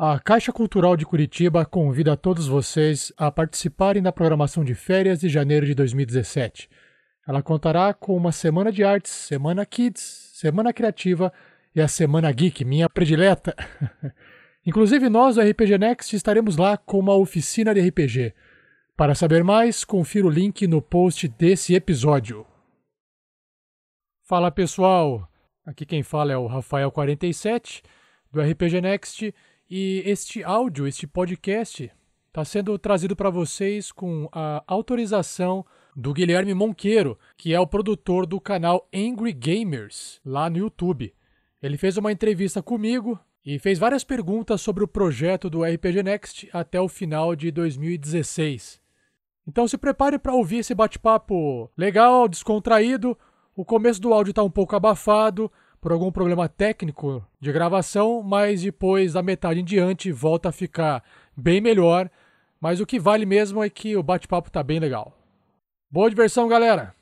A Caixa Cultural de Curitiba convida todos vocês a participarem da programação de férias de janeiro de 2017. Ela contará com uma semana de artes, semana kids, semana criativa e a semana geek, minha predileta. Inclusive nós do RPG Next estaremos lá com uma oficina de RPG. Para saber mais, confira o link no post desse episódio. Fala pessoal, aqui quem fala é o Rafael47 do RPG Next e este áudio, este podcast, está sendo trazido para vocês com a autorização do Guilherme Monqueiro, que é o produtor do canal Angry Gamers, lá no YouTube. Ele fez uma entrevista comigo e fez várias perguntas sobre o projeto do RPG Next até o final de 2016. Então se prepare para ouvir esse bate-papo legal, descontraído. O começo do áudio está um pouco abafado, por algum problema técnico de gravação, mas depois da metade em diante volta a ficar bem melhor. Mas o que vale mesmo é que o bate-papo tá bem legal. Boa diversão, galera!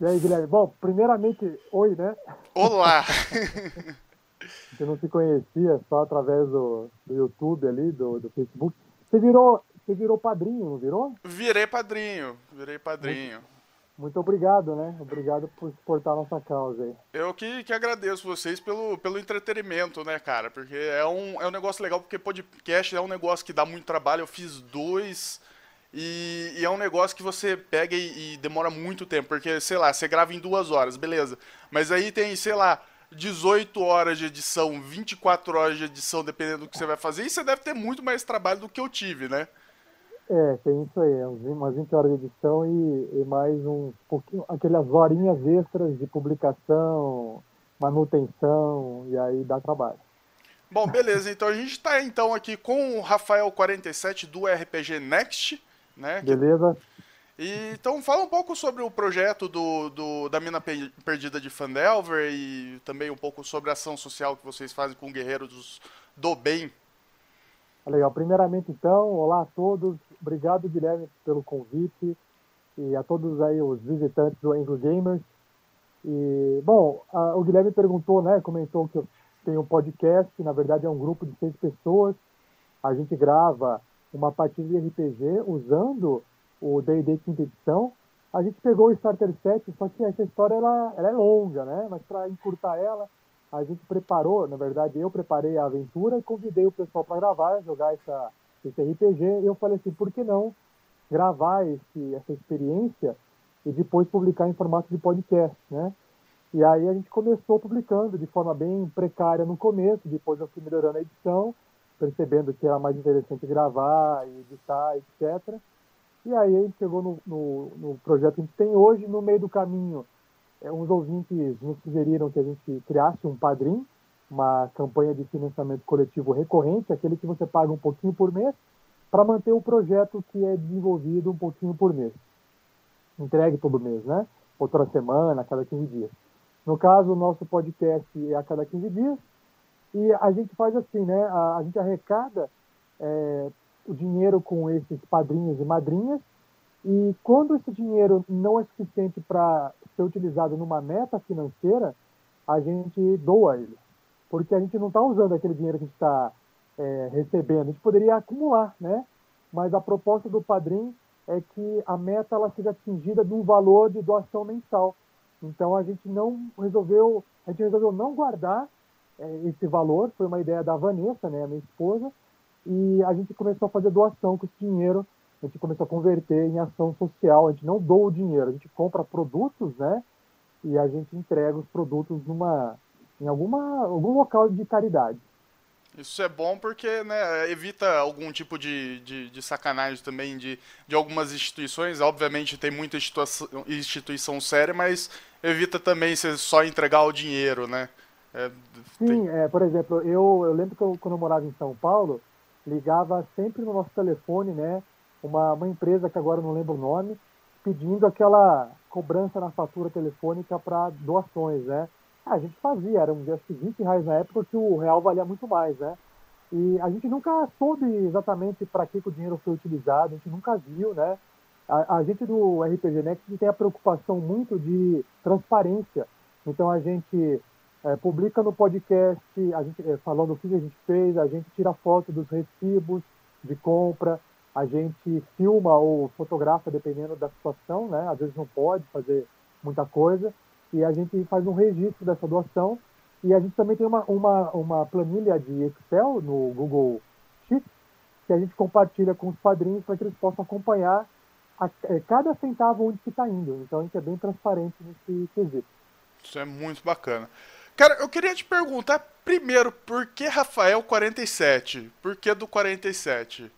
E aí, Guilherme? Bom, primeiramente, oi, né? Olá! Você não se conhecia só através do, do YouTube ali, do, do Facebook. Você virou, você virou padrinho, não virou? Virei padrinho, virei padrinho. Muito obrigado, né? Obrigado por suportar a nossa causa aí. Eu que, que agradeço vocês pelo, pelo entretenimento, né, cara? Porque é um, é um negócio legal, porque podcast é um negócio que dá muito trabalho. Eu fiz dois e, e é um negócio que você pega e, e, demora muito tempo. Porque, sei lá, você grava em duas horas, beleza. Mas aí tem, sei lá, 18 horas de edição, 24 horas de edição, dependendo do que você vai fazer. E você deve ter muito mais trabalho do que eu tive, né? É, tem isso aí, umas 20 horas de edição e, e mais um pouquinho, aquelas horinhas extras de publicação, manutenção, e aí dá trabalho. Bom, beleza, então a gente está então aqui com o Rafael47 do RPG Next, né? Beleza. E, então fala um pouco sobre o projeto do, do, da Mina Perdida de Fandelver e também um pouco sobre a ação social que vocês fazem com guerreiros do bem. Legal. Primeiramente, então, olá a todos. Obrigado, Guilherme, pelo convite e a todos aí os visitantes do Anglo Gamers. E, bom, a, o Guilherme perguntou, né, comentou que eu tenho um podcast, na verdade é um grupo de seis pessoas. A gente grava uma partida de RPG usando o D&D quinta edição. A gente pegou o Starter Set, só que essa história ela, ela é longa, né? Mas para encurtar ela, a gente preparou, na verdade eu preparei a aventura e convidei o pessoal para gravar, jogar essa, esse RPG. E eu falei assim, por que não gravar esse, essa experiência e depois publicar em formato de podcast, né? E aí a gente começou publicando de forma bem precária no começo, depois eu fui melhorando a edição, percebendo que era mais interessante gravar e editar, etc. E aí a gente chegou no, no, no projeto que a gente tem hoje, no meio do caminho é, uns ouvintes nos sugeriram que a gente criasse um padrim, uma campanha de financiamento coletivo recorrente, aquele que você paga um pouquinho por mês, para manter o projeto que é desenvolvido um pouquinho por mês. Entregue todo mês, né? Outra semana, a cada 15 dias. No caso, o nosso podcast é a cada 15 dias, e a gente faz assim, né? A, a gente arrecada é, o dinheiro com esses padrinhos e madrinhas, e quando esse dinheiro não é suficiente para ser utilizado numa meta financeira, a gente doa ele. Porque a gente não está usando aquele dinheiro que a gente está é, recebendo. A gente poderia acumular, né? Mas a proposta do padrinho é que a meta ela seja atingida de um valor de doação mensal. Então a gente não resolveu, a gente resolveu não guardar é, esse valor. Foi uma ideia da Vanessa, né, minha esposa, e a gente começou a fazer doação com esse dinheiro a gente começou a converter em ação social. A gente não doa o dinheiro, a gente compra produtos, né? E a gente entrega os produtos numa, em alguma, algum local de caridade. Isso é bom porque né, evita algum tipo de, de, de, sacanagem também de, de algumas instituições. Obviamente tem muita instituição, instituição séria, mas evita também você só entregar o dinheiro, né? É, Sim, tem... é, por exemplo, eu, eu lembro que eu, quando eu morava em São Paulo, ligava sempre no nosso telefone, né? uma, uma empresa que agora não lembro o nome, pedindo aquela cobrança na fatura telefônica para doações, né? Ah, a gente fazia, eram acho que 20 reais na época que o real valia muito mais, né? E a gente nunca soube exatamente para que, que, o dinheiro foi utilizado, a gente nunca viu, né? A, a gente do RPG Next tem a preocupação muito de transparência. Então a gente é, publica no podcast, a gente, é, falando o que a gente fez, a gente tira foto dos recibos de compra, a gente filma ou fotografa, dependendo da situação, né? Às vezes não pode fazer muita coisa, e a gente faz um registro dessa doação. E a gente também tem uma, uma, uma planilha de Excel no Google Sheets, que a gente compartilha com os padrinhos para que eles possam acompanhar a, é, cada centavo onde que está indo. Então a gente é bem transparente nesse quesito. Isso é muito bacana. Cara, eu queria te perguntar primeiro, por que Rafael 47? Por que do 47?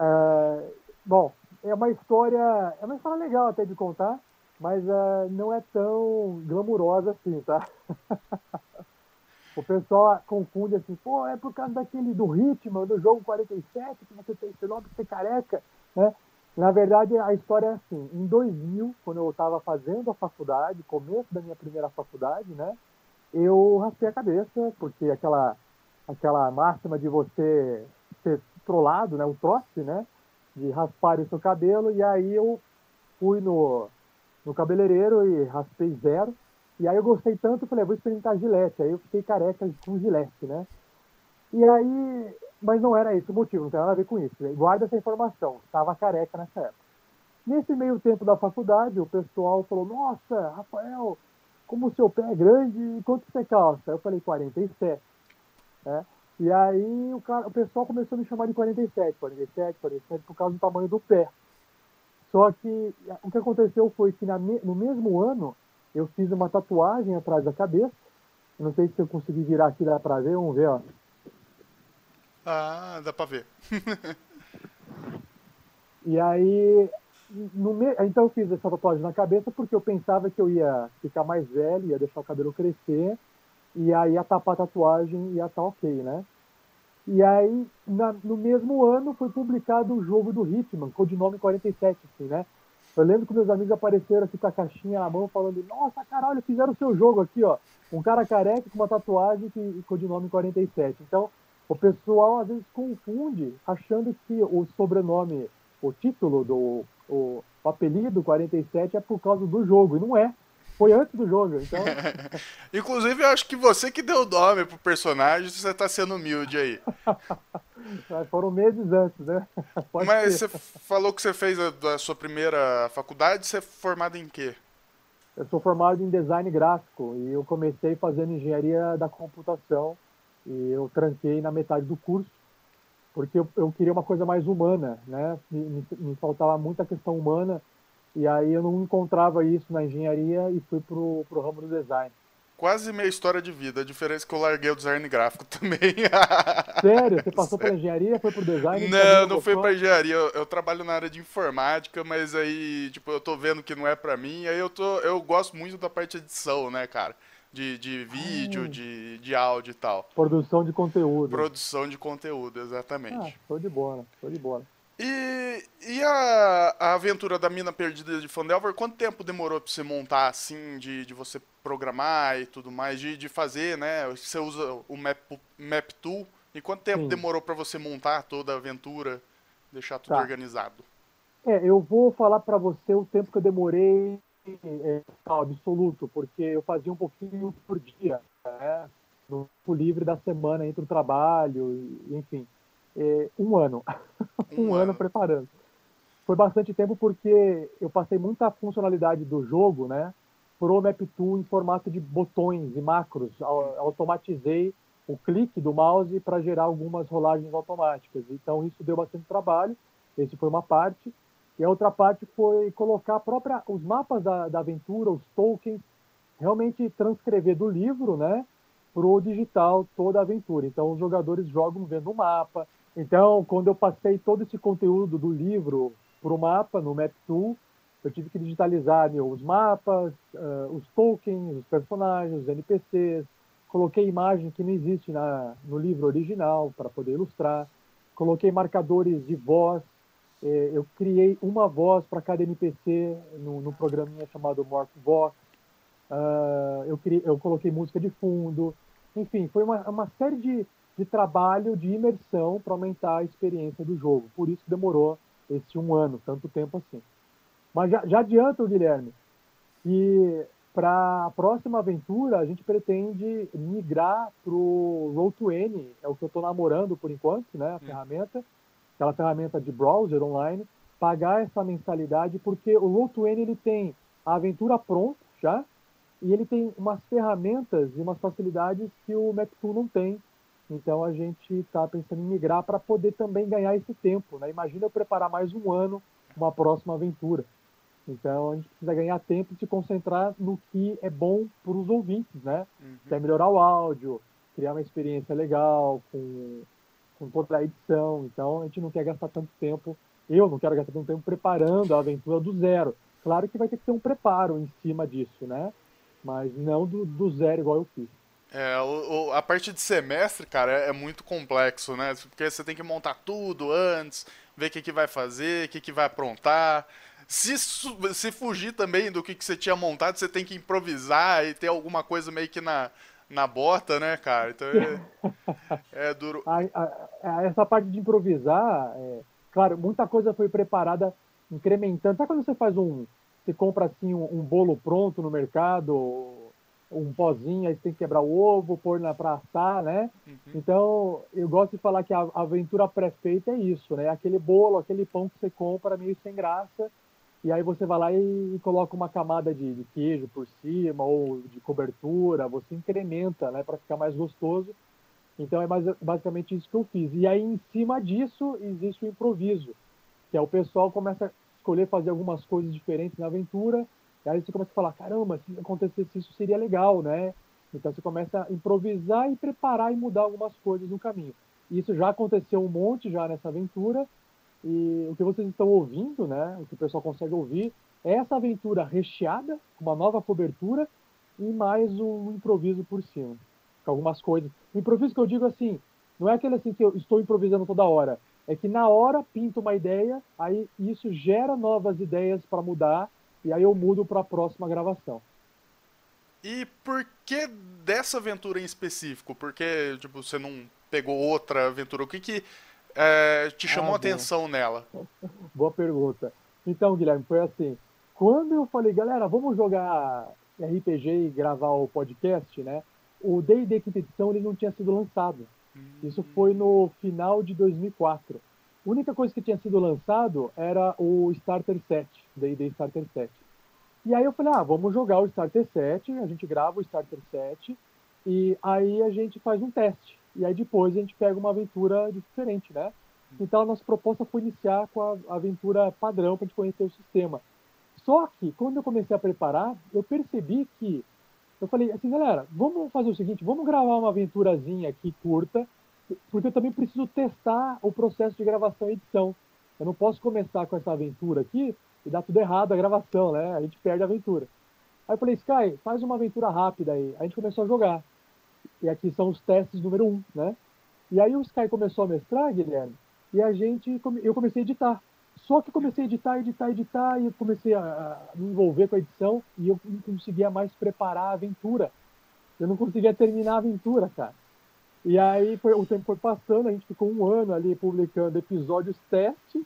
Uh, bom, é uma história, é uma história legal até de contar, mas uh, não é tão glamurosa assim, tá? o pessoal confunde assim, pô, é por causa daquele do ritmo do jogo 47 que você tem esse nome de ser careca, né? Na verdade, a história é assim, em 2000, quando eu estava fazendo a faculdade, começo da minha primeira faculdade, né? Eu raspei a cabeça, porque aquela aquela máxima de você ser trollado, né, o trote, né, de raspar o seu cabelo, e aí eu fui no, no cabeleireiro e raspei zero, e aí eu gostei tanto, eu falei, vou experimentar gilete, aí eu fiquei careca com gilete, né, e aí, mas não era esse o motivo, não tem nada a ver com isso, guarda essa informação, estava careca nessa época. Nesse meio tempo da faculdade, o pessoal falou, nossa, Rafael, como o seu pé é grande, quanto você calça? Eu falei, 47, né, e aí o, cara, o pessoal começou a me chamar de 47, 47, 47, por causa do tamanho do pé. Só que o que aconteceu foi que na, no mesmo ano eu fiz uma tatuagem atrás da cabeça. Não sei se eu consegui virar aqui, dá pra ver, vamos ver, ó. Ah, dá pra ver. e aí, me... então eu fiz essa tatuagem na cabeça porque eu pensava que eu ia ficar mais velho, ia deixar o cabelo crescer e aí ia tapar a tatuagem e ia estar tá ok, né? E aí, na, no mesmo ano, foi publicado o jogo do Hitman, codinome 47, assim, né? Eu lembro que meus amigos apareceram assim com a caixinha na mão, falando, nossa, caralho, fizeram o seu jogo aqui, ó. Um cara careca com uma tatuagem que codinome 47. Então, o pessoal às vezes confunde, achando que o sobrenome, o título do o, o apelido 47 é por causa do jogo, e não é. Foi antes do jogo, então. Inclusive, eu acho que você que deu o nome pro personagem, você tá sendo humilde aí. Foram meses antes, né? Pode Mas ser. você falou que você fez a, a sua primeira faculdade, você é formado em quê? Eu sou formado em design gráfico e eu comecei fazendo engenharia da computação e eu tranquei na metade do curso porque eu, eu queria uma coisa mais humana, né? Me, me, me faltava muita questão humana e aí eu não encontrava isso na engenharia e fui pro, pro ramo do design. Quase minha história de vida. A diferença é que eu larguei o design gráfico também. Sério? Você passou pela engenharia, foi pro design? Não, não fui pra engenharia. Eu, eu, trabalho na área de informática, mas aí, tipo, eu tô vendo que não é pra mim. Aí eu tô. Eu gosto muito da parte de edição, né, cara? De, de vídeo, hum. de, de áudio e tal. Produção de conteúdo. Produção de conteúdo, exatamente. Ah, show de bola, show de bola. E, e a, a aventura da mina perdida de Fandelver, quanto tempo demorou pra você montar assim, de, de você programar e tudo mais, de, de fazer, né? Você usa o Map, Map Tool. E quanto tempo Sim. demorou para você montar toda a aventura, deixar tudo tá. organizado? É, eu vou falar para você o tempo que eu demorei é, absoluto, porque eu fazia um pouquinho por dia, né? no livre da semana entre o trabalho, enfim é, um ano. um, ano. preparando. Foi bastante tempo porque eu passei muita funcionalidade do jogo, né? Pro Map2 em formato de botões e macros. Automatizei o clique do mouse para gerar algumas rolagens automáticas. Então isso deu bastante trabalho. Esse foi uma parte. E a outra parte foi colocar própria, os mapas da, da aventura, os tokens, realmente transcrever do livro, né, para o digital toda a aventura. Então os jogadores jogam vendo o mapa, então, quando eu passei todo esse conteúdo do livro para o mapa, no Map Tool, eu tive que digitalizar meu, os mapas, uh, os tokens, os personagens, os NPCs, coloquei imagem que não existe na, no livro original para poder ilustrar, coloquei marcadores de voz, eh, eu criei uma voz para cada NPC no, no programinha chamado Morph Vox, uh, eu, criei, eu coloquei música de fundo, enfim, foi uma, uma série de, de trabalho de imersão para aumentar a experiência do jogo. Por isso demorou esse um ano, tanto tempo assim. Mas já, já adianto, Guilherme, que para a próxima aventura, a gente pretende migrar para o Roll20, é o que eu estou namorando por enquanto, né, a hum. ferramenta, aquela ferramenta de browser online, pagar essa mensalidade, porque o Roll20 ele tem a aventura pronta já, e ele tem umas ferramentas e umas facilidades que o Mac2 não tem. Então a gente está pensando em migrar para poder também ganhar esse tempo. Né? Imagina eu preparar mais um ano uma próxima aventura. Então a gente precisa ganhar tempo e se concentrar no que é bom para os ouvintes, né? Uhum. Que é melhorar o áudio, criar uma experiência legal com, com toda a edição. Então a gente não quer gastar tanto tempo. Eu não quero gastar tanto tempo preparando a aventura do zero. Claro que vai ter que ter um preparo em cima disso, né? Mas não do, do zero igual eu fiz. É, o, a parte de semestre, cara, é, é, muito complexo, né? Porque você tem que montar tudo antes, ver o que, que vai fazer, o que, que vai aprontar. Se, se fugir também do que, que você tinha montado, você tem que improvisar e ter alguma coisa meio que na, na bota, né, cara? Então é, é duro. A, a, essa parte de improvisar, é, claro, muita coisa foi preparada incrementando. Sabe quando você faz um. Você compra assim um, um bolo pronto no mercado, um pozinho, aí você tem que quebrar o ovo, pôr na pra assar, né? Uhum. Então, eu gosto de falar que a aventura pré-feita é isso, né? Aquele bolo, aquele pão que você compra meio sem graça, e aí você vai lá e, coloca uma camada de, de, queijo por cima ou de cobertura, você incrementa, né, para ficar mais gostoso. Então é mais, basicamente isso que eu fiz. E aí em cima disso existe o improviso, que é o pessoal começa a escolher fazer algumas coisas diferentes na aventura, aí você começa a falar, caramba, se acontecesse isso seria legal, né? Então você começa a improvisar e preparar e mudar algumas coisas no caminho. Isso já aconteceu um monte já nessa aventura, e o que vocês estão ouvindo, né, o que o pessoal consegue ouvir, é essa aventura recheada, com uma nova cobertura e mais um improviso por cima. Com algumas coisas. O improviso que eu digo assim, não é aquele assim que eu estou improvisando toda hora. É que na hora pinta uma ideia, aí isso gera novas ideias para mudar, e aí eu mudo para a próxima gravação. E por que dessa aventura em específico? Por que tipo, você não pegou outra aventura? O que, que é, te chamou ah, a atenção nela? Boa pergunta. Então, Guilherme, foi assim. Quando eu falei, galera, vamos jogar RPG e gravar o podcast, né? O D&D Quinta Edição ele não tinha sido lançado. Isso foi no final de 2004. A única coisa que tinha sido lançado era o Starter Set, D&D Starter Set. E aí eu falei, ah, vamos jogar o Starter Set, a gente grava o Starter Set e aí a gente faz um teste. E aí depois a gente pega uma aventura diferente, né? Então a nossa proposta foi iniciar com a aventura padrão para a gente conhecer o sistema. Só que quando eu comecei a preparar, eu percebi que eu falei assim, galera, vamos fazer o seguinte, vamos gravar uma aventurazinha aqui curta, porque eu também preciso testar o processo de gravação e edição. Eu não posso começar com essa aventura aqui e dar tudo errado a gravação, né? A gente perde a aventura. Aí eu falei, Sky, faz uma aventura rápida aí. A gente começou a jogar. E aqui são os testes número um, né? E aí o Sky começou a mestrar, Guilherme, e a gente, eu comecei a editar. Só que comecei a editar, editar, editar, e eu comecei a, me envolver com a edição, e eu não conseguia mais preparar a aventura. Eu não conseguia terminar a aventura, cara. E aí foi, o tempo foi passando, a gente ficou um ano ali publicando episódios testes.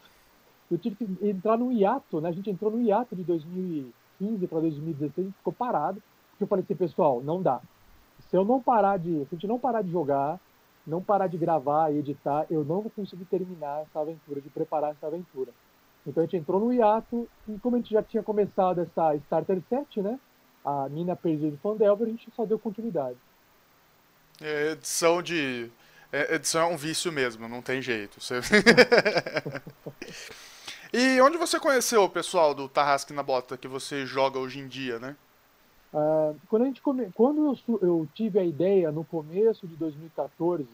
Eu tive que entrar no hiato, né? A gente entrou no hiato de 2015 para 2016, a gente ficou parado, porque eu falei assim, pessoal, não dá se eu não parar de, se a gente não parar de jogar, não parar de gravar e editar, eu não vou conseguir terminar essa aventura, de preparar essa aventura. Então a gente entrou no hiato e como a gente já tinha começado essa Starter Set, né? A Mina Perdida de Fandelver, a gente só deu continuidade. É, edição de. É, edição é um vício mesmo, não tem jeito. Você... e onde você conheceu o pessoal do Tarrasque na Bota que você joga hoje em dia, né? Uh, quando a gente come... quando eu, eu, tive a ideia no começo de 2014,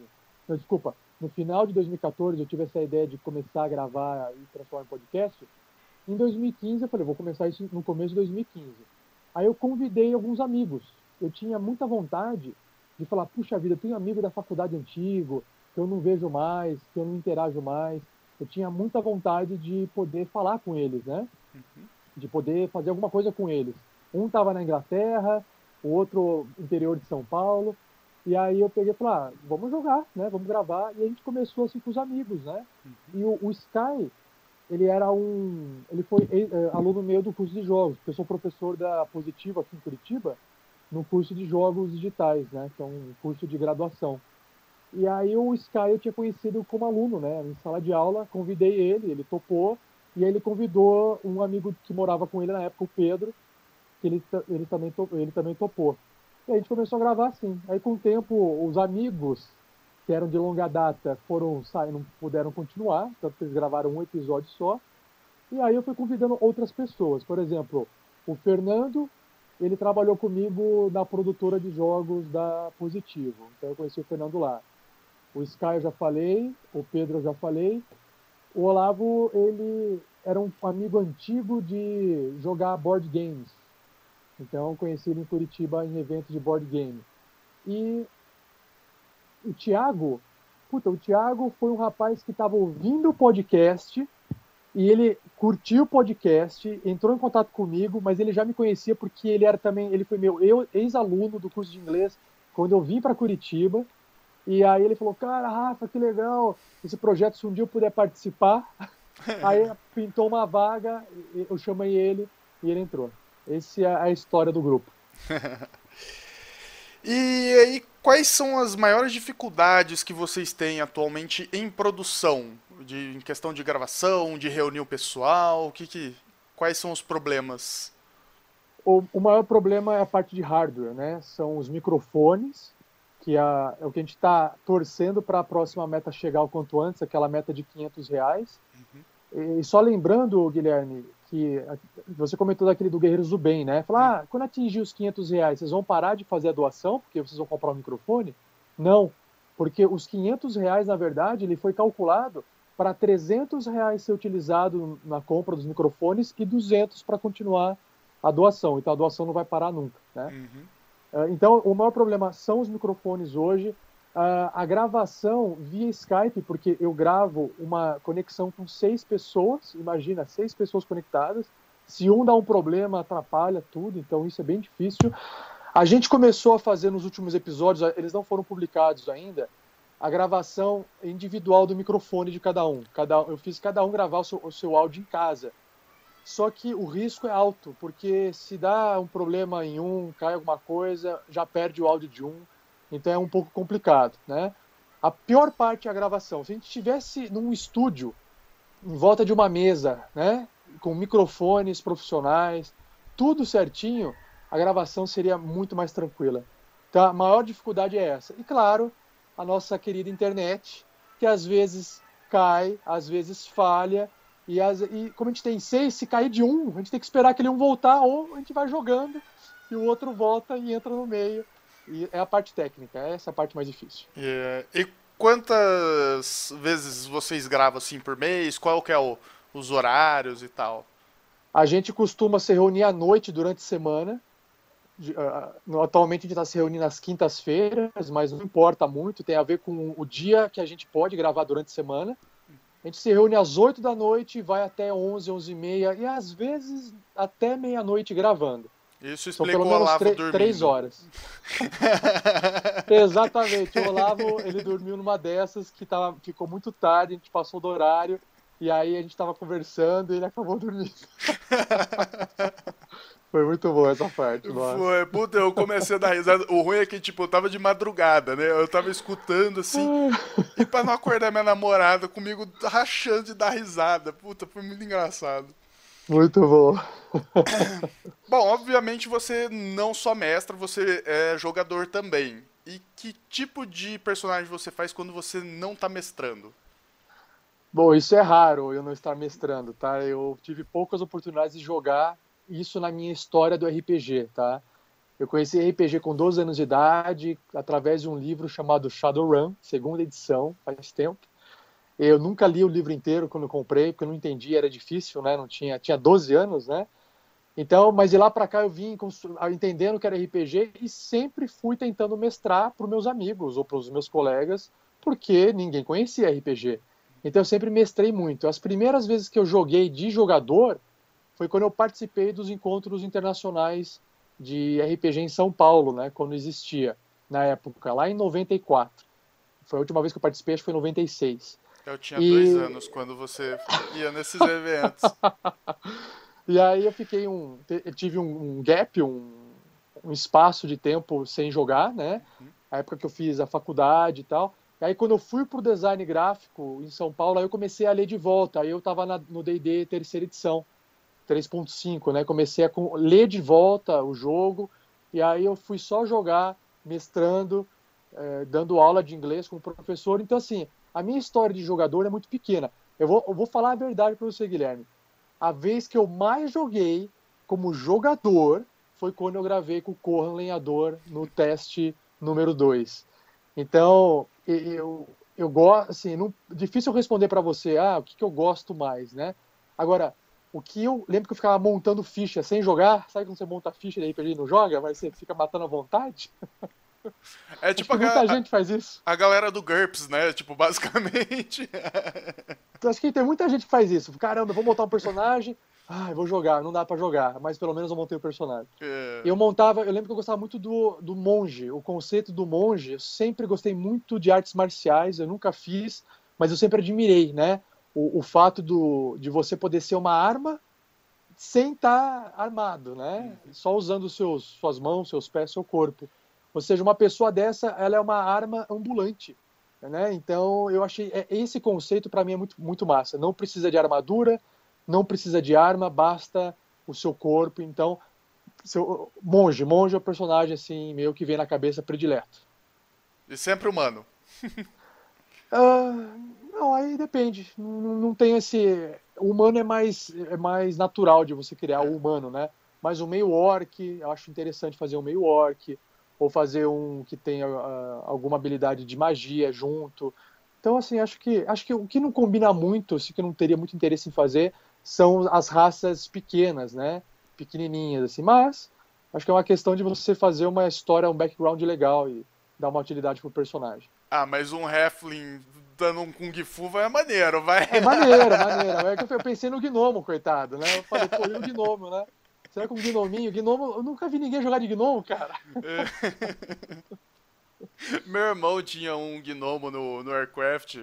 não, desculpa, no final de 2014 eu tive essa ideia de começar a gravar e transformar em podcast. Em 2015 eu falei, vou começar isso no começo de 2015. Aí eu convidei alguns amigos. Eu tinha muita vontade de falar, puxa vida, eu tenho amigo da faculdade antigo, que eu não vejo mais, que eu não interajo mais. Eu tinha muita vontade de poder falar com eles, né? Uhum. De poder fazer alguma coisa com eles. Um estava na Inglaterra, o outro interior de São Paulo. E aí eu peguei e falei, ah, vamos jogar, né? Vamos gravar. E a gente começou assim com os amigos, né? Uhum. E o, o Sky, ele era um, ele foi é, aluno meu do curso de jogos, porque eu sou professor da Positiva aqui em Curitiba, no curso de jogos digitais, né, que é um curso de graduação. E aí o Sky eu tinha conhecido como aluno, né, em sala de aula, convidei ele, ele topou, e aí ele convidou um amigo que morava com ele na época, o Pedro, que ele, ele, também, ele também topou. E a gente começou a gravar assim. Aí com o tempo, os amigos que eram de longa data foram sair, não puderam continuar, tanto que eles gravaram um episódio só. E aí eu fui convidando outras pessoas. Por exemplo, o Fernando, ele trabalhou comigo na produtora de jogos da Positivo. Então eu conheci o Fernando lá. O Sky eu já falei, o Pedro eu já falei. O Olavo, ele era um amigo antigo de jogar board games. Então, conheci ele em Curitiba em eventos de board game. E o Thiago, puta, o Thiago foi um rapaz que estava ouvindo o podcast e ele curtiu o podcast, entrou em contato comigo, mas ele já me conhecia porque ele era também, ele foi meu ex-aluno do curso de inglês quando eu vim para Curitiba. E aí ele falou: "Cara, Rafa, que legal, esse projeto se um dia eu puder participar". aí pintou uma vaga, eu chamei ele e ele entrou. Essa é a história do grupo. e aí, quais são as maiores dificuldades que vocês têm atualmente em produção? De, em questão de gravação, de reunir o pessoal? O que, que quais são os problemas? O, o, maior problema é a parte de hardware, né? São os microfones, que é, é o que a gente está torcendo para a próxima meta chegar o quanto antes, aquela meta de 500 reais. Uhum. E só lembrando, Guilherme, que você comentou daquele do Guerreiros do Bem, né? Falar, ah, quando atingir os 500 reais, vocês vão parar de fazer a doação porque vocês vão comprar um microfone? Não, porque os 500 reais, na verdade, ele foi calculado para 300 reais ser utilizado na compra dos microfones e 200 para continuar a doação. Então a doação não vai parar nunca, né? Uhum. É, então o maior problema são os microfones hoje a gravação via Skype, porque eu gravo uma conexão com seis pessoas, imagina, seis pessoas conectadas. Se um dá um problema, atrapalha tudo, então isso é bem difícil. A gente começou a fazer nos últimos episódios, eles não foram publicados ainda, a gravação individual do microfone de cada um. Cada, eu fiz cada um gravar o seu, o seu áudio em casa. Só que o risco é alto, porque se dá um problema em um, cai alguma coisa, já perde o áudio de um então é um pouco complicado, né? A pior parte é a gravação. Se a gente estivesse num estúdio, em volta de uma mesa, né, com microfones profissionais, tudo certinho, a gravação seria muito mais tranquila. Então a maior dificuldade é essa. E claro, a nossa querida internet, que às vezes cai, às vezes falha, e, as, e como a gente tem seis, se cair de um, a gente tem que esperar aquele um voltar, ou a gente vai jogando e o outro volta e entra no meio. E é a parte técnica, essa é a parte mais difícil. Yeah. É, e quantas vezes vocês gravam assim por mês? Qual que é o, os horários e tal? A gente costuma se reunir à noite durante a semana. Uh, atualmente a gente está se reunindo às quintas-feiras, mas não importa muito, tem a ver com o dia que a gente pode gravar durante a semana. A gente se reúne às 8 da noite, vai até 11, 11 e meia, e às vezes até meia-noite gravando. Isso pelo menos Olavo dormindo. três horas. Exatamente. O Olavo, ele dormiu numa dessas que tava, ficou muito tarde, a gente passou do horário, e aí a gente estava conversando e ele acabou dormindo. Foi muito bom essa parte, mano. Foi, puta, eu comecei a dar risada. O ruim é que, tipo, eu tava de madrugada, né? Eu tava escutando assim. e pra não acordar minha namorada comigo rachando de dar risada. Puta, foi muito engraçado. Muito bom. bom, obviamente você não só mestra, você é jogador também. E que tipo de personagem você faz quando você não está mestrando? Bom, isso é raro eu não estar mestrando, tá? Eu tive poucas oportunidades de jogar isso na minha história do RPG, tá? Eu conheci RPG com 12 anos de idade através de um livro chamado Shadowrun, segunda edição, faz tempo. Eu nunca li o livro inteiro quando comprei, porque eu não entendi, era difícil, né? Não tinha, tinha 12 anos, né? Então, mas de lá para cá eu vim entendendo que era RPG e sempre fui tentando mestrar para os meus amigos ou para os meus colegas, porque ninguém conhecia RPG. Então eu sempre mestrei muito. As primeiras vezes que eu joguei de jogador foi quando eu participei dos encontros internacionais de RPG em São Paulo, né, quando existia na época, lá em 94. Foi a última vez que eu participei, acho que foi em 96. Eu tinha e... dois anos quando você ia nesses eventos. e aí eu fiquei um. Tive um, gap, um, um espaço de tempo sem jogar, né? Uhum. A época que eu fiz a faculdade e tal. E aí quando eu fui pro design gráfico em São Paulo, aí eu comecei a ler de volta. Aí eu tava na, no D&D terceira edição, 3.5, né? Comecei a ler de volta o jogo. E aí eu fui só jogar, mestrando, é, dando aula de inglês como professor. Então, assim, a minha história de jogador é muito pequena. Eu vou, eu vou falar a verdade para você, Guilherme. A vez que eu mais joguei como jogador foi quando eu gravei com o Corran Lenhador no teste número 2. Então, eu, eu gosto, assim, não, difícil responder para você, ah, o que, que eu gosto mais, né? Agora, o que eu lembro que eu ficava montando ficha sem jogar, sabe quando você monta ficha e RPG e não joga, mas você fica matando à vontade? É tipo a, muita a, gente faz isso. A galera do GURPS, né? Tipo, basicamente. então, acho que tem muita gente que faz isso. Caramba, vou montar um personagem. Ah, vou jogar, não dá para jogar, mas pelo menos eu montei o personagem. É. Eu montava, eu lembro que eu gostava muito do, do monge, o conceito do monge. Eu sempre gostei muito de artes marciais, eu nunca fiz, mas eu sempre admirei, né? O, o fato do, de você poder ser uma arma sem estar tá armado, né? Uhum. Só usando seus, suas mãos, seus pés, seu corpo. Ou seja, uma pessoa dessa, ela é uma arma ambulante. Né? Então, eu achei é, esse conceito para mim é muito, muito massa. Não precisa de armadura, não precisa de arma, basta o seu corpo. Então, seu, monge, monge é o personagem assim meio que vem na cabeça predileto. E sempre humano. uh, não, aí depende. Não, não tem esse. O humano é mais é mais natural de você criar o humano, né? Mas o meio orc, eu acho interessante fazer o meio orc ou fazer um que tenha uh, alguma habilidade de magia junto. Então, assim, acho que acho que o que não combina muito, o que não teria muito interesse em fazer, são as raças pequenas, né? Pequenininhas, assim. Mas acho que é uma questão de você fazer uma história, um background legal e dar uma utilidade pro personagem. Ah, mas um Halfling dando um Kung Fu vai é maneiro, vai. É maneiro, maneiro. É que eu pensei no Gnomo, coitado, né? Eu falei, pô, e o Gnomo, né? Será que um gnominho? Gnomo, eu nunca vi ninguém jogar de gnomo, cara. É. Meu irmão tinha um gnomo no, no Aircraft.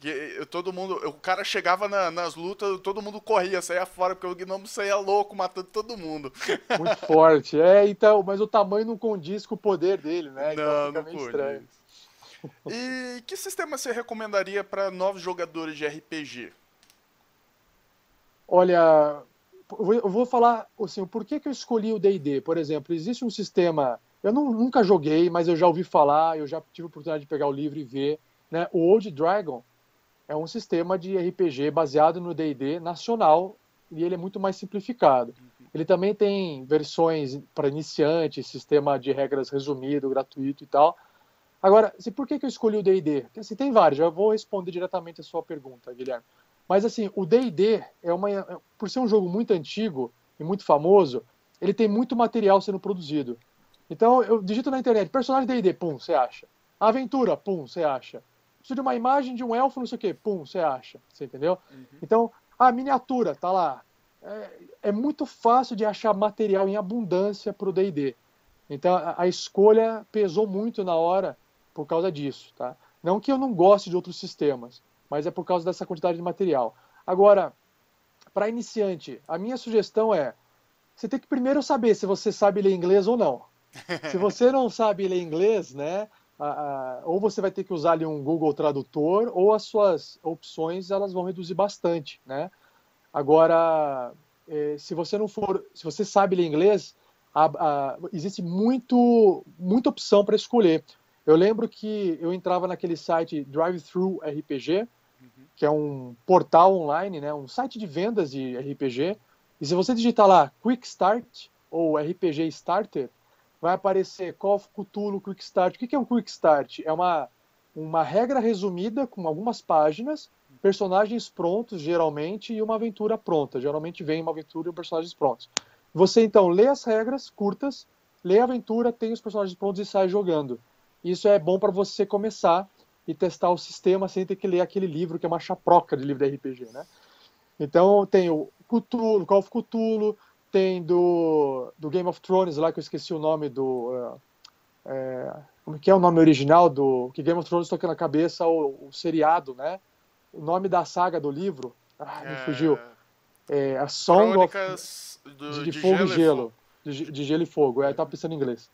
Que todo mundo, o cara chegava na, nas lutas, todo mundo corria, saía fora, porque o gnomo saía louco, matando todo mundo. Muito forte, é, então, mas o tamanho não condiz com o poder dele, né? Então não, não estranho. E que sistema você recomendaria para novos jogadores de RPG? Olha, eu vou falar assim, por que, que eu escolhi o D&D, por exemplo, existe um sistema, eu não, nunca joguei, mas eu já ouvi falar, eu já tive a oportunidade de pegar o livro e ver, né? O Old Dragon é um sistema de RPG baseado no D&D nacional e ele é muito mais simplificado. Ele também tem versões para iniciantes, sistema de regras resumido, gratuito e tal. Agora, assim, por que, que eu escolhi o D&D? Assim, tem vários, já vou responder diretamente a sua pergunta, Guilherme. Mas assim, o D&D é uma, por ser um jogo muito antigo e muito famoso, ele tem muito material sendo produzido. Então eu digito na internet, personagem D&D, pum, você acha. Aventura, pum, você acha. Preciso de uma imagem de um elfo, não sei o quê, pum, você acha. Você entendeu? Uhum. Então, a miniatura, tá lá. É, é, muito fácil de achar material em abundância para o D&D. Então a, a escolha pesou muito na hora por causa disso, tá? Não que eu não goste de outros sistemas, mas é por causa dessa quantidade de material. Agora, para iniciante, a minha sugestão é: você tem que primeiro saber se você sabe ler inglês ou não. se você não sabe ler inglês, né, a, a, ou você vai ter que usar ali um Google Tradutor, ou as suas opções elas vão reduzir bastante, né? Agora, eh, se você não for, se você sabe ler inglês, a, existe muito, muita opção para escolher. Eu lembro que eu entrava naquele site Drive Thru RPG, que é um portal online, né, um site de vendas de RPG. E se você digitar lá Quick Start ou RPG Starter, vai aparecer Call of Cthulhu Quick Start. O que é um Quick Start? É uma, uma regra resumida com algumas páginas, personagens prontos, geralmente, e uma aventura pronta. Geralmente vem uma aventura e personagens prontos. Você então lê as regras curtas, lê a aventura, tem os personagens prontos e sai jogando. Isso é bom para você começar e testar o sistema sem ter que ler aquele livro que é uma chaproca de livro de RPG, né? Então tem o Cthulhu, Call of Cthulhu, tem do, do Game of Thrones lá que eu esqueci o nome do uh, é, como que é o nome original do que Game of Thrones toca na cabeça o, o seriado, né? o nome da saga do livro. Ah, me fugiu. É a Song Crônicas of, do, de, de Fogo e Gelo. De, de, Gelo e Fogo. É, eu tava pensando em inglês.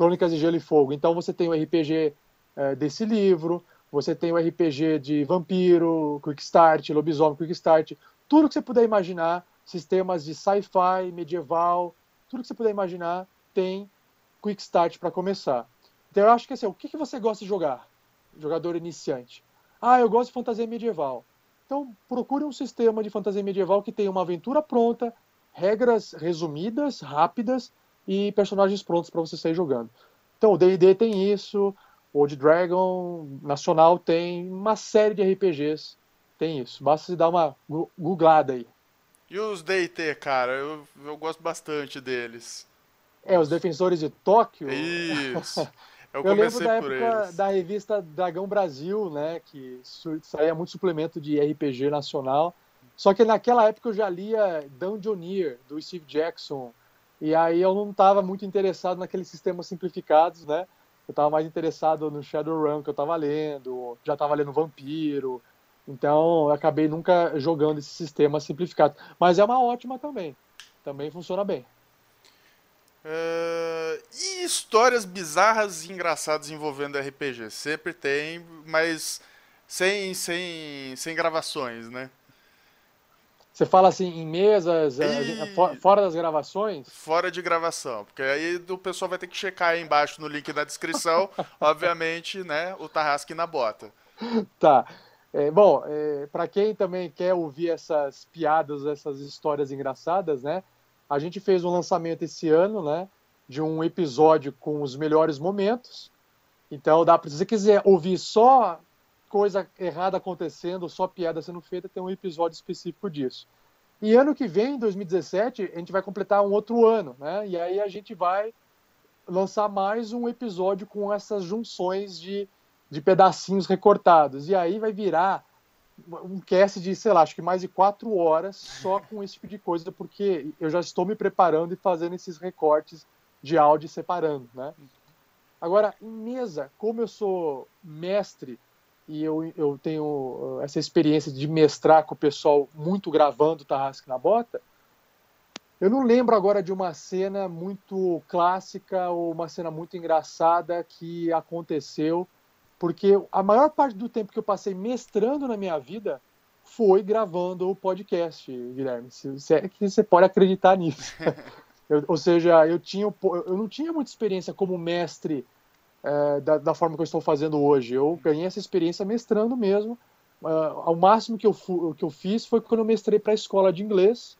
Crônicas de Gelo e Fogo. Então você tem o RPG é, desse livro, você tem o RPG de vampiro, Quick Start, lobisomem, Quick Start, tudo que você puder imaginar, sistemas de sci-fi, medieval, tudo que você puder imaginar tem Quick Start para começar. Então eu acho que assim, o que, que você gosta de jogar? Jogador iniciante. Ah, eu gosto de fantasia medieval. Então procure um sistema de fantasia medieval que tenha uma aventura pronta, regras resumidas, rápidas e personagens prontos para você sair jogando. Então o D&D tem isso, o Old Dragon Nacional tem uma série de RPGs, tem isso. Basta se dar uma googlada aí. E os D&T, cara, eu, eu gosto bastante deles. É, os Defensores de Tóquio. Isso. Eu, eu lembro da época eles. da revista Dragão Brasil, né, que saía muito suplemento de RPG nacional. Só que naquela época eu já lia Dungeoneer, do Steve Jackson, e aí eu não estava muito interessado naqueles sistemas simplificados, né? Eu estava mais interessado no Shadowrun que eu estava lendo, já estava lendo Vampiro, então eu acabei nunca jogando esse sistema simplificado. Mas é uma ótima também, também funciona bem. Uh, e histórias bizarras e engraçadas envolvendo RPG? Sempre tem, mas sem, sem, sem gravações, né? Você fala assim em mesas, e... fora das gravações? Fora de gravação, porque aí o pessoal vai ter que checar aí embaixo no link da descrição, obviamente, né, o Tarrasque na bota. Tá. É, bom, é, para quem também quer ouvir essas piadas, essas histórias engraçadas, né, a gente fez um lançamento esse ano, né, de um episódio com os melhores momentos. Então, dá para se você quiser ouvir só coisa errada acontecendo, só piada sendo feita, tem um episódio específico disso. E ano que vem, 2017, a gente vai completar um outro ano, né? E aí a gente vai lançar mais um episódio com essas junções de, de pedacinhos recortados. E aí vai virar um cast de, sei lá, acho que mais de quatro horas só com esse tipo de coisa, porque eu já estou me preparando e fazendo esses recortes de áudio separando, né? Agora, em mesa, como eu sou mestre e eu, eu tenho uh, essa experiência de mestrar com o pessoal muito gravando Tarrasque na Bota, eu não lembro agora de uma cena muito clássica ou uma cena muito engraçada que aconteceu, porque a maior parte do tempo que eu passei mestrando na minha vida foi gravando o podcast, Guilherme. É que você pode acreditar nisso. eu, ou seja, eu, tinha, eu não tinha muita experiência como mestre é, da, da, forma que eu estou fazendo hoje. Eu ganhei essa experiência mestrando mesmo. Uh, ao máximo que eu, que eu fiz foi quando eu mestrei para a escola de inglês.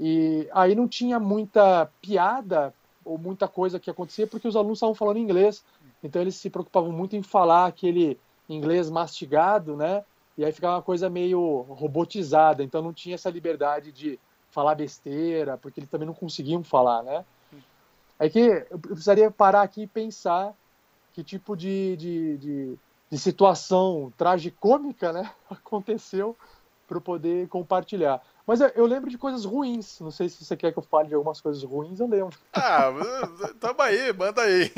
E aí não tinha muita piada ou muita coisa que acontecia porque os alunos estavam falando inglês. Então eles se preocupavam muito em falar aquele inglês mastigado, né? E aí ficava uma coisa meio robotizada. Então não tinha essa liberdade de falar besteira, porque eles também não conseguiam falar, né? É que eu precisaria parar aqui e pensar que tipo de, de, de, de situação tragicômica né, aconteceu para eu poder compartilhar. Mas eu, lembro de coisas ruins. Não sei se você quer que eu fale de algumas coisas ruins, eu lembro. Ah, tamo aí, manda aí.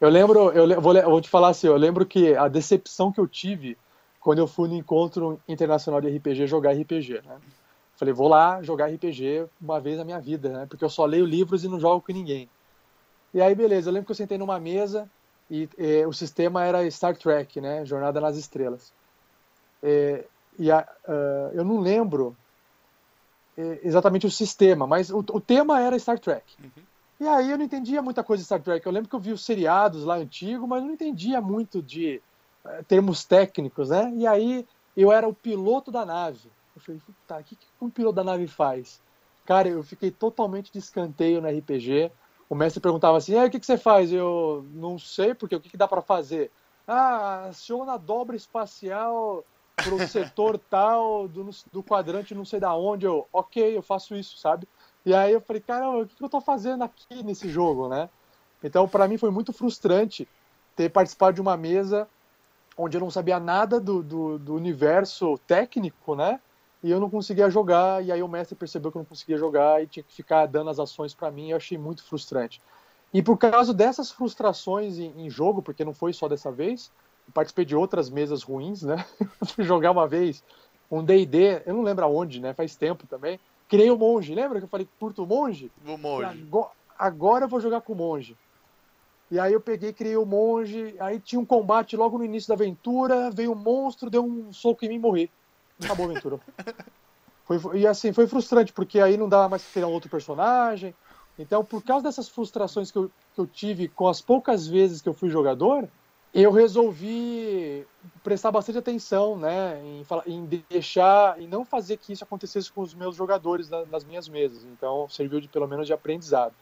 eu lembro, eu vou, vou te falar assim, eu lembro que a decepção que eu tive quando eu fui no encontro internacional de RPG jogar RPG, né? Falei, vou lá jogar RPG uma vez na minha vida, né? Porque eu só leio livros e não jogo com ninguém. E aí, beleza, eu lembro que eu sentei numa mesa e, e o sistema era Star Trek, né? Jornada nas Estrelas. E, e a, uh, eu não lembro exatamente o sistema, mas o, o tema era Star Trek. Uhum. E aí eu não entendia muita coisa de Star Trek. Eu lembro que eu vi os seriados lá antigos, mas não entendia muito de uh, termos técnicos, né? E aí eu era o piloto da nave. Eu falei, tá, o que, que um piloto da nave faz? Cara, eu fiquei totalmente de escanteio no RPG o mestre perguntava assim: o que, que você faz? Eu não sei, porque o que, que dá para fazer? Ah, aciona a dobra espacial para o setor tal do, do quadrante não sei da onde. Eu, ok, eu faço isso, sabe? E aí eu falei, cara, o que, que eu estou fazendo aqui nesse jogo, né? Então, para mim foi muito frustrante ter participado de uma mesa onde eu não sabia nada do, do, do universo técnico, né? E eu não conseguia jogar, e aí o mestre percebeu que eu não conseguia jogar e tinha que ficar dando as ações para mim, e eu achei muito frustrante. E por causa dessas frustrações em, em, jogo, porque não foi só dessa vez, participei de outras mesas ruins, né? fui jogar uma vez um D&D, eu não lembro aonde, né? Faz tempo também. Criei o monge, lembra que eu falei curto o monge? O monge. Agora, agora eu vou jogar com o monge. E aí eu peguei, criei o monge, aí tinha um combate logo no início da aventura, veio um monstro, deu um soco em mim e morri. Acabou a aventura. foi, e assim, foi frustrante, porque aí não dava mais pra criar um outro personagem. Então, por causa dessas frustrações que eu, que eu tive com as poucas vezes que eu fui jogador, eu resolvi prestar bastante atenção, né, em, em deixar e não fazer que isso acontecesse com os meus jogadores na, nas minhas mesas. Então, serviu de pelo menos de aprendizado.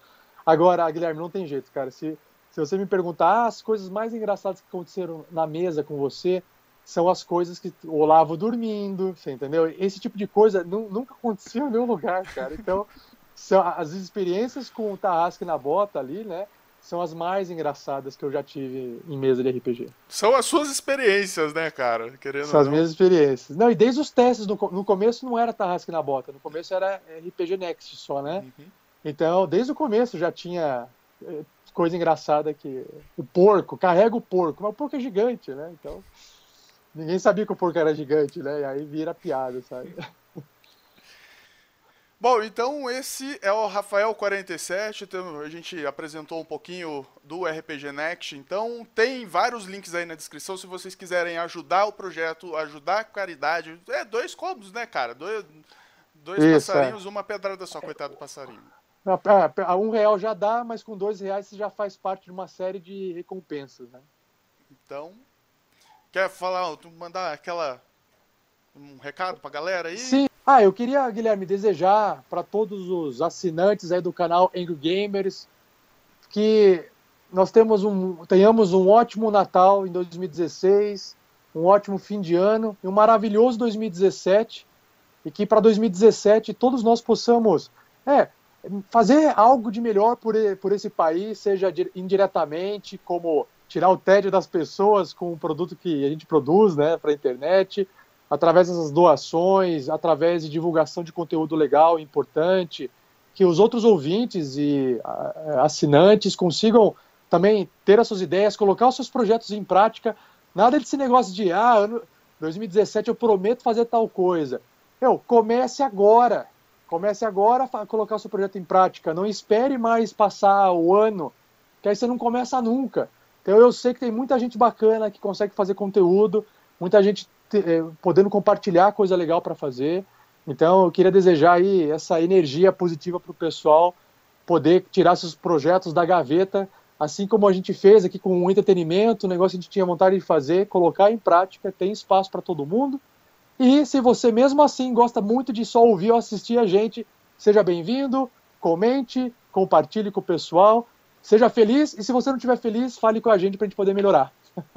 Agora, Guilherme, não tem jeito, cara. Se, se você me perguntar ah, as coisas mais engraçadas que aconteceram na mesa com você, são as coisas que o Olavo dormindo, você entendeu? Esse tipo de coisa nunca aconteceu em nenhum lugar, cara. Então, são as experiências com o Tarrasque na bota ali, né? são as mais engraçadas que eu já tive em mesa de RPG. São as suas experiências, né, cara? Querendo são as minhas experiências. Não, e desde os testes, no, no começo não era Tarrasque na Bota, no começo era RPG Next só, né? Uhum. Então, desde o começo já tinha eh, coisa engraçada que o porco, carrega o porco, mas o porco é gigante, né? Então, ninguém sabia que o porco era gigante, né? E aí vira piada, sabe? Bom, então esse é o Rafael47. Então a gente apresentou um pouquinho do RPG Next. Então tem vários links aí na descrição se vocês quiserem ajudar o projeto, ajudar a caridade. É dois combos, né, cara? Dois, dois Isso, passarinhos, é. uma pedrada só, coitado do passarinho. É, é, um real já dá, mas com dois reais você já faz parte de uma série de recompensas, né? Então, quer falar, mandar aquela um recado pra galera aí? Sim, ah, eu queria, Guilherme, desejar para todos os assinantes aí do canal Angry Gamers que nós temos um, tenhamos um ótimo Natal em 2016, um ótimo fim de ano e um maravilhoso 2017 e que para 2017 todos nós possamos é, fazer algo de melhor por, por esse país, seja indiretamente, como tirar o tédio das pessoas com o produto que a gente produz né, para a internet, através dessas doações, através de divulgação de conteúdo legal e importante, que os outros ouvintes e assinantes consigam também ter as suas ideias, colocar os seus projetos em prática. Nada desse negócio de, ah, ano 2017 eu prometo fazer tal coisa. Eu, comece agora. Comece agora a colocar o seu projeto em prática. Não espere mais passar o ano, que aí você não começa nunca. Então eu sei que tem muita gente bacana que consegue fazer conteúdo, muita gente é, podendo compartilhar coisa legal para fazer. Então, eu queria desejar aí essa energia positiva para o pessoal poder tirar seus projetos da gaveta, assim como a gente fez aqui com o entretenimento, o negócio que a gente tinha vontade de fazer, colocar em prática, tem espaço para todo mundo. E se você mesmo assim gosta muito de só ouvir ou assistir a gente, seja bem-vindo, comente, compartilhe com o pessoal, seja feliz e se você não estiver feliz, fale com a gente para a gente poder melhorar.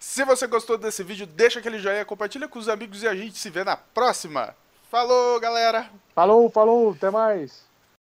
Se você gostou desse vídeo, deixa aquele joinha, compartilha com os amigos e a gente se vê na próxima. Falou, galera! Falou, falou, até mais!